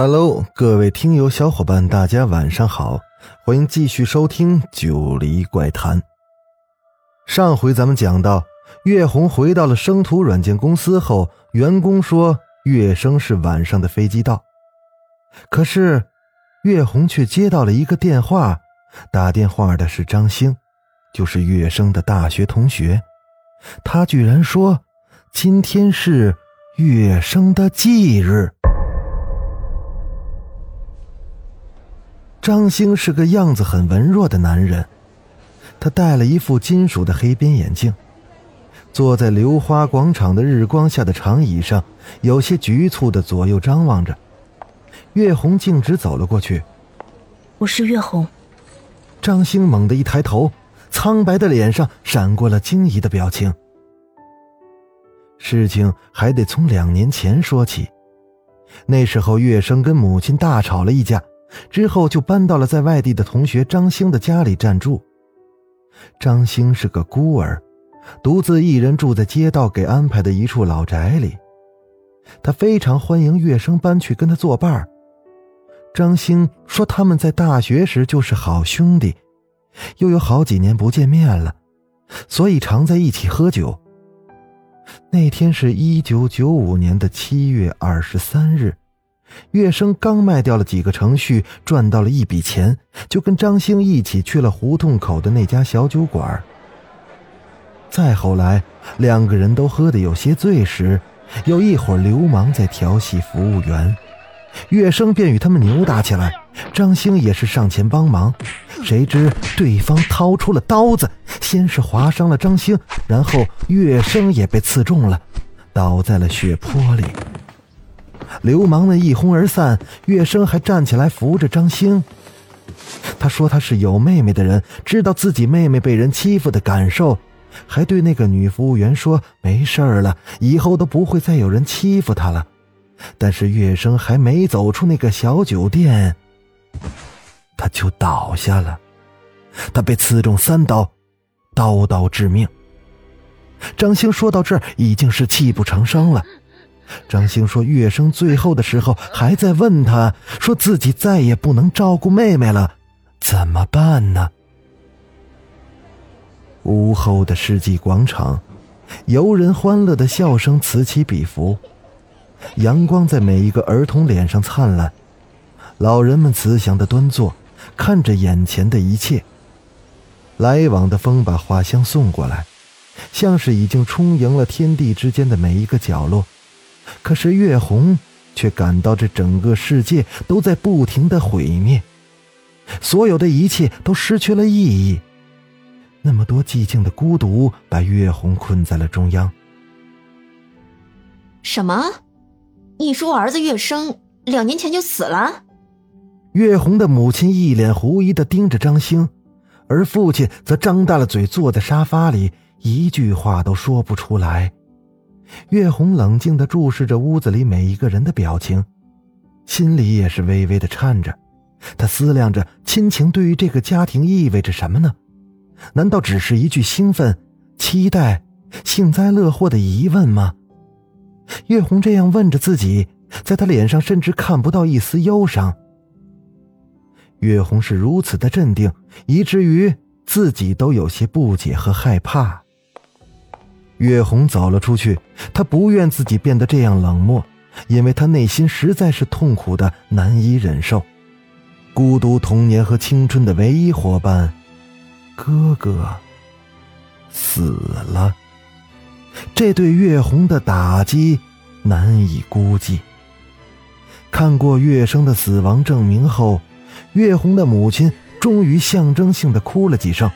Hello，各位听友小伙伴，大家晚上好，欢迎继续收听《九黎怪谈》。上回咱们讲到，月红回到了生图软件公司后，员工说月生是晚上的飞机到，可是月红却接到了一个电话，打电话的是张星，就是月生的大学同学，他居然说今天是月生的忌日。张星是个样子很文弱的男人，他戴了一副金属的黑边眼镜，坐在流花广场的日光下的长椅上，有些局促的左右张望着。月红径直走了过去。我是月红。张星猛地一抬头，苍白的脸上闪过了惊疑的表情。事情还得从两年前说起，那时候月生跟母亲大吵了一架。之后就搬到了在外地的同学张星的家里暂住。张星是个孤儿，独自一人住在街道给安排的一处老宅里。他非常欢迎月生搬去跟他作伴张星说他们在大学时就是好兄弟，又有好几年不见面了，所以常在一起喝酒。那天是一九九五年的七月二十三日。月生刚卖掉了几个程序，赚到了一笔钱，就跟张星一起去了胡同口的那家小酒馆。再后来，两个人都喝得有些醉时，有一伙流氓在调戏服务员，月生便与他们扭打起来，张星也是上前帮忙，谁知对方掏出了刀子，先是划伤了张星，然后月生也被刺中了，倒在了血泊里。流氓们一哄而散，月生还站起来扶着张星。他说他是有妹妹的人，知道自己妹妹被人欺负的感受，还对那个女服务员说没事了，以后都不会再有人欺负她了。但是月生还没走出那个小酒店，他就倒下了，他被刺中三刀，刀刀致命。张星说到这儿已经是泣不成声了。张星说：“月生最后的时候还在问他，说自己再也不能照顾妹妹了，怎么办呢？”午后的世纪广场，游人欢乐的笑声此起彼伏，阳光在每一个儿童脸上灿烂，老人们慈祥的端坐，看着眼前的一切。来往的风把花香送过来，像是已经充盈了天地之间的每一个角落。可是月红却感到这整个世界都在不停的毁灭，所有的一切都失去了意义。那么多寂静的孤独把月红困在了中央。什么？你说我儿子月生两年前就死了？月红的母亲一脸狐疑的盯着张星，而父亲则张大了嘴坐在沙发里，一句话都说不出来。月红冷静地注视着屋子里每一个人的表情，心里也是微微的颤着。他思量着亲情对于这个家庭意味着什么呢？难道只是一句兴奋、期待、幸灾乐祸的疑问吗？月红这样问着自己，在他脸上甚至看不到一丝忧伤。月红是如此的镇定，以至于自己都有些不解和害怕。月红走了出去，她不愿自己变得这样冷漠，因为她内心实在是痛苦的难以忍受。孤独童年和青春的唯一伙伴，哥哥死了，这对月红的打击难以估计。看过月生的死亡证明后，月红的母亲终于象征性的哭了几声。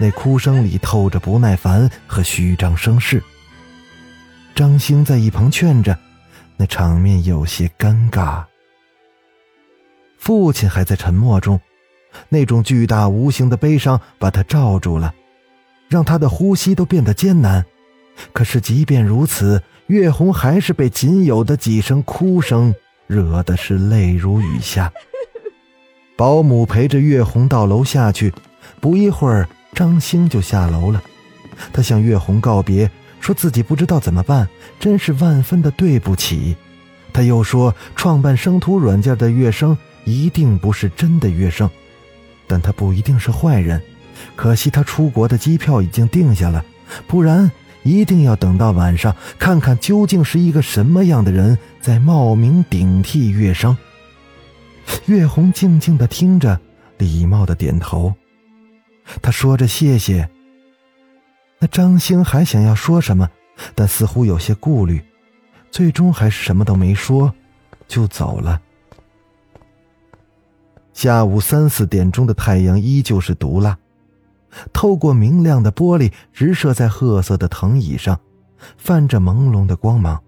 那哭声里透着不耐烦和虚张声势。张星在一旁劝着，那场面有些尴尬。父亲还在沉默中，那种巨大无形的悲伤把他罩住了，让他的呼吸都变得艰难。可是即便如此，月红还是被仅有的几声哭声惹得是泪如雨下。保姆陪着月红到楼下去，不一会儿，张兴就下楼了。他向月红告别，说自己不知道怎么办，真是万分的对不起。他又说，创办生图软件的月生一定不是真的月生，但他不一定是坏人。可惜他出国的机票已经定下了，不然一定要等到晚上，看看究竟是一个什么样的人在冒名顶替月生。月红静静的听着，礼貌的点头。他说着谢谢。那张兴还想要说什么，但似乎有些顾虑，最终还是什么都没说，就走了。下午三四点钟的太阳依旧是毒辣，透过明亮的玻璃直射在褐色的藤椅上，泛着朦胧的光芒。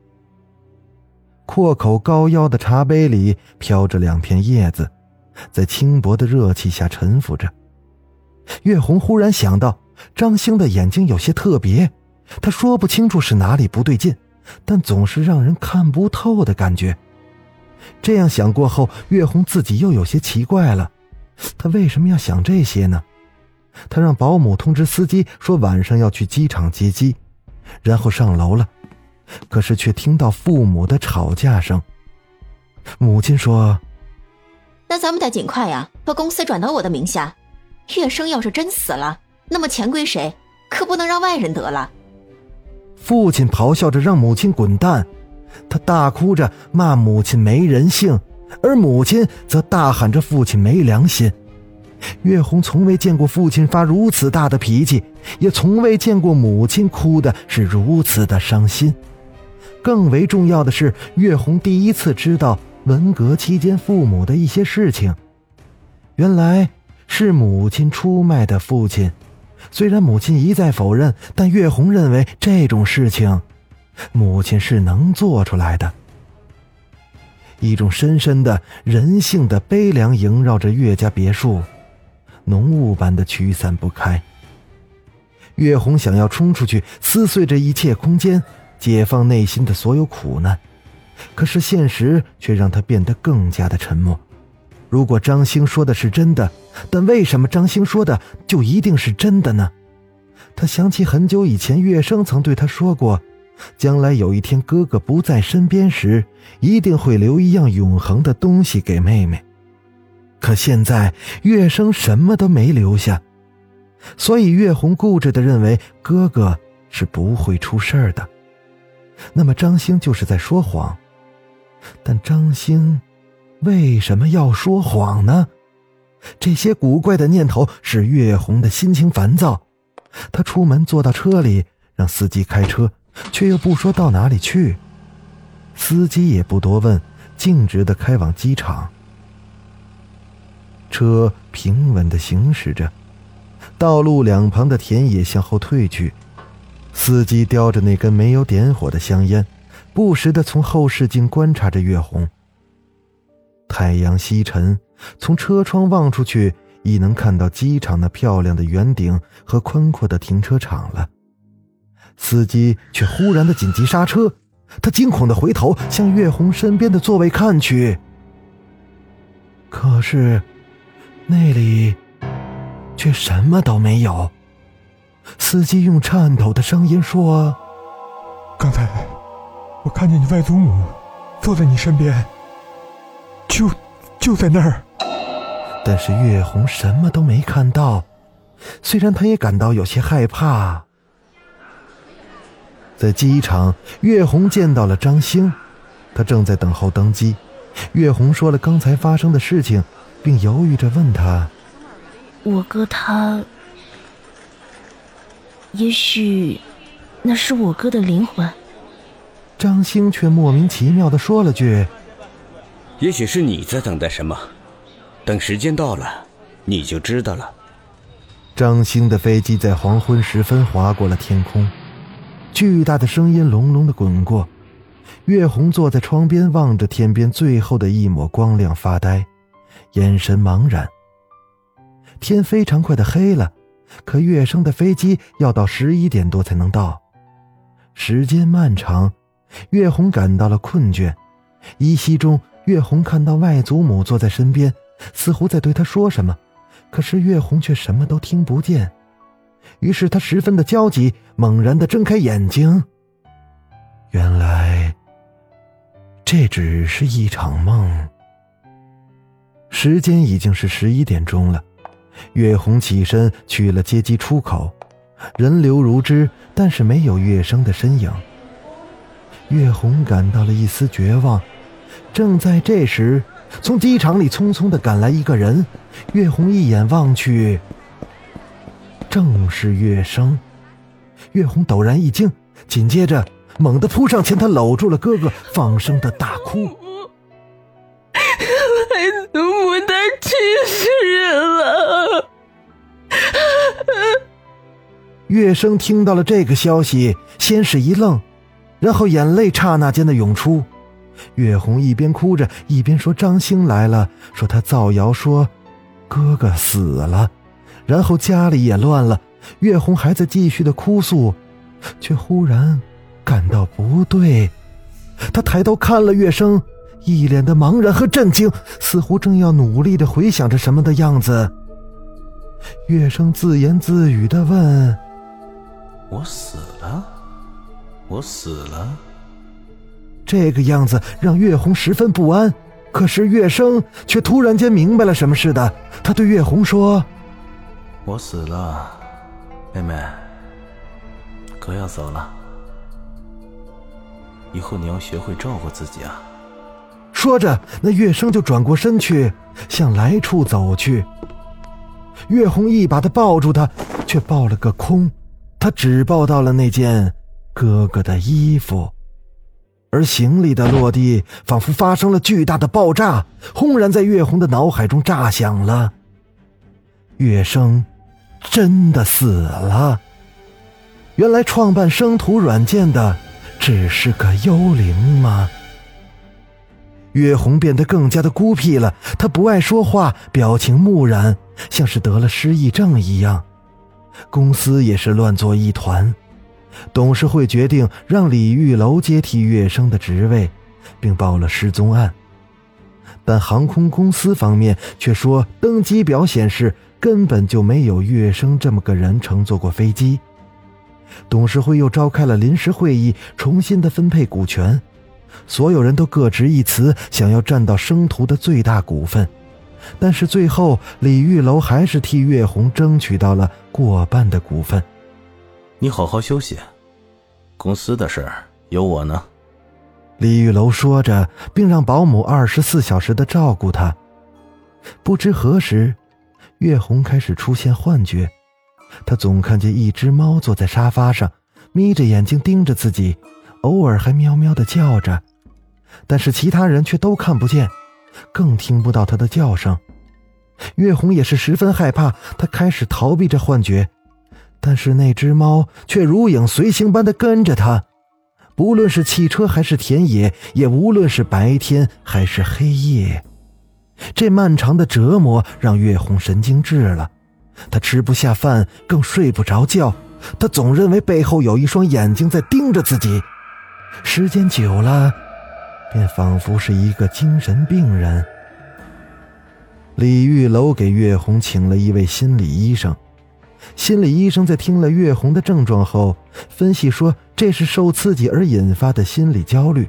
阔口高腰的茶杯里飘着两片叶子，在轻薄的热气下沉浮着。月红忽然想到，张兴的眼睛有些特别，他说不清楚是哪里不对劲，但总是让人看不透的感觉。这样想过后，月红自己又有些奇怪了，他为什么要想这些呢？他让保姆通知司机说晚上要去机场接机，然后上楼了。可是却听到父母的吵架声。母亲说：“那咱们得尽快呀，把公司转到我的名下。月生要是真死了，那么钱归谁？可不能让外人得了。”父亲咆哮着让母亲滚蛋，他大哭着骂母亲没人性，而母亲则大喊着父亲没良心。月红从未见过父亲发如此大的脾气，也从未见过母亲哭的是如此的伤心。更为重要的是，月红第一次知道文革期间父母的一些事情。原来是母亲出卖的父亲。虽然母亲一再否认，但月红认为这种事情，母亲是能做出来的。一种深深的人性的悲凉萦绕着岳家别墅，浓雾般的驱散不开。月红想要冲出去，撕碎这一切空间。解放内心的所有苦难，可是现实却让他变得更加的沉默。如果张兴说的是真的，但为什么张兴说的就一定是真的呢？他想起很久以前，月生曾对他说过，将来有一天哥哥不在身边时，一定会留一样永恒的东西给妹妹。可现在月生什么都没留下，所以月红固执的认为哥哥是不会出事的。那么张兴就是在说谎，但张兴为什么要说谎呢？这些古怪的念头使月红的心情烦躁。他出门坐到车里，让司机开车，却又不说到哪里去。司机也不多问，径直的开往机场。车平稳的行驶着，道路两旁的田野向后退去。司机叼着那根没有点火的香烟，不时的从后视镜观察着月红。太阳西沉，从车窗望出去，已能看到机场那漂亮的圆顶和宽阔的停车场了。司机却忽然的紧急刹车，他惊恐的回头向月红身边的座位看去，可是那里却什么都没有。司机用颤抖的声音说：“刚才我看见你外祖母坐在你身边，就就在那儿。”但是月红什么都没看到，虽然她也感到有些害怕。在机场，月红见到了张兴，他正在等候登机。月红说了刚才发生的事情，并犹豫着问他：“我哥他……”也许，那是我哥的灵魂。张兴却莫名其妙的说了句：“也许是你在等待什么，等时间到了，你就知道了。”张兴的飞机在黄昏时分划过了天空，巨大的声音隆隆的滚过。月红坐在窗边，望着天边最后的一抹光亮发呆，眼神茫然。天非常快的黑了，可月升的飞机要到十一点多才能到。时间漫长，月红感到了困倦。依稀中，月红看到外祖母坐在身边，似乎在对她说什么，可是月红却什么都听不见。于是她十分的焦急，猛然的睁开眼睛。原来，这只是一场梦。时间已经是十一点钟了，月红起身去了接机出口，人流如织。但是没有月生的身影。月红感到了一丝绝望。正在这时，从机场里匆匆的赶来一个人。月红一眼望去，正是月生。月红陡然一惊，紧接着猛地扑上前，他搂住了哥哥，放声的大哭。外祖母她去世了。月生听到了这个消息，先是一愣，然后眼泪刹那间的涌出。月红一边哭着，一边说：“张兴来了，说他造谣说哥哥死了。”然后家里也乱了。月红还在继续的哭诉，却忽然感到不对。他抬头看了月生，一脸的茫然和震惊，似乎正要努力的回想着什么的样子。月生自言自语的问。我死了，我死了。这个样子让月红十分不安，可是月生却突然间明白了什么似的。他对月红说：“我死了，妹妹，哥要走了，以后你要学会照顾自己啊。”说着，那月生就转过身去，向来处走去。月红一把的抱住他，却抱了个空。他只抱到了那件哥哥的衣服，而行李的落地仿佛发生了巨大的爆炸，轰然在月红的脑海中炸响了。月生真的死了。原来创办生图软件的只是个幽灵吗？月红变得更加的孤僻了，他不爱说话，表情木然，像是得了失忆症一样。公司也是乱作一团，董事会决定让李玉楼接替月生的职位，并报了失踪案。但航空公司方面却说，登机表显示根本就没有月生这么个人乘坐过飞机。董事会又召开了临时会议，重新的分配股权，所有人都各执一词，想要占到生图的最大股份。但是最后，李玉楼还是替月红争取到了过半的股份。你好好休息，公司的事儿有我呢。李玉楼说着，并让保姆二十四小时的照顾他。不知何时，月红开始出现幻觉，她总看见一只猫坐在沙发上，眯着眼睛盯着自己，偶尔还喵喵的叫着，但是其他人却都看不见。更听不到他的叫声，月红也是十分害怕，他开始逃避这幻觉，但是那只猫却如影随形般的跟着他，不论是汽车还是田野，也无论是白天还是黑夜，这漫长的折磨让月红神经质了，他吃不下饭，更睡不着觉，他总认为背后有一双眼睛在盯着自己，时间久了。便仿佛是一个精神病人。李玉楼给月红请了一位心理医生，心理医生在听了月红的症状后，分析说这是受刺激而引发的心理焦虑，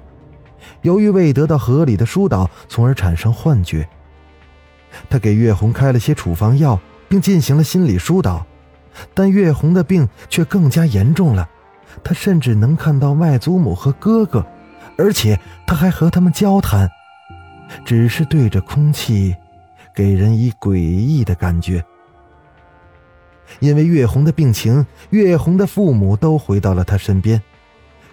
由于未得到合理的疏导，从而产生幻觉。他给月红开了些处方药，并进行了心理疏导，但月红的病却更加严重了，他甚至能看到外祖母和哥哥。而且他还和他们交谈，只是对着空气，给人以诡异的感觉。因为月红的病情，月红的父母都回到了他身边，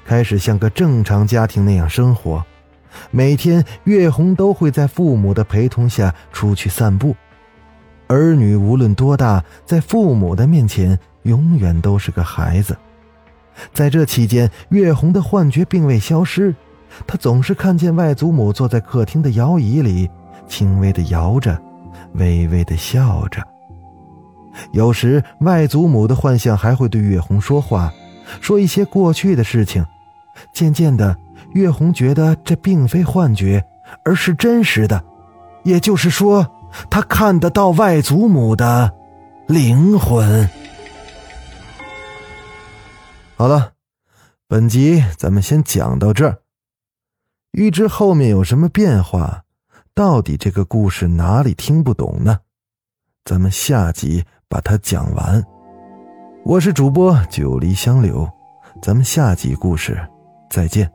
开始像个正常家庭那样生活。每天，月红都会在父母的陪同下出去散步。儿女无论多大，在父母的面前永远都是个孩子。在这期间，月红的幻觉并未消失。他总是看见外祖母坐在客厅的摇椅里，轻微的摇着，微微的笑着。有时外祖母的幻象还会对月红说话，说一些过去的事情。渐渐的，月红觉得这并非幻觉，而是真实的。也就是说，他看得到外祖母的灵魂。好了，本集咱们先讲到这儿。预知后面有什么变化，到底这个故事哪里听不懂呢？咱们下集把它讲完。我是主播九黎香柳，咱们下集故事再见。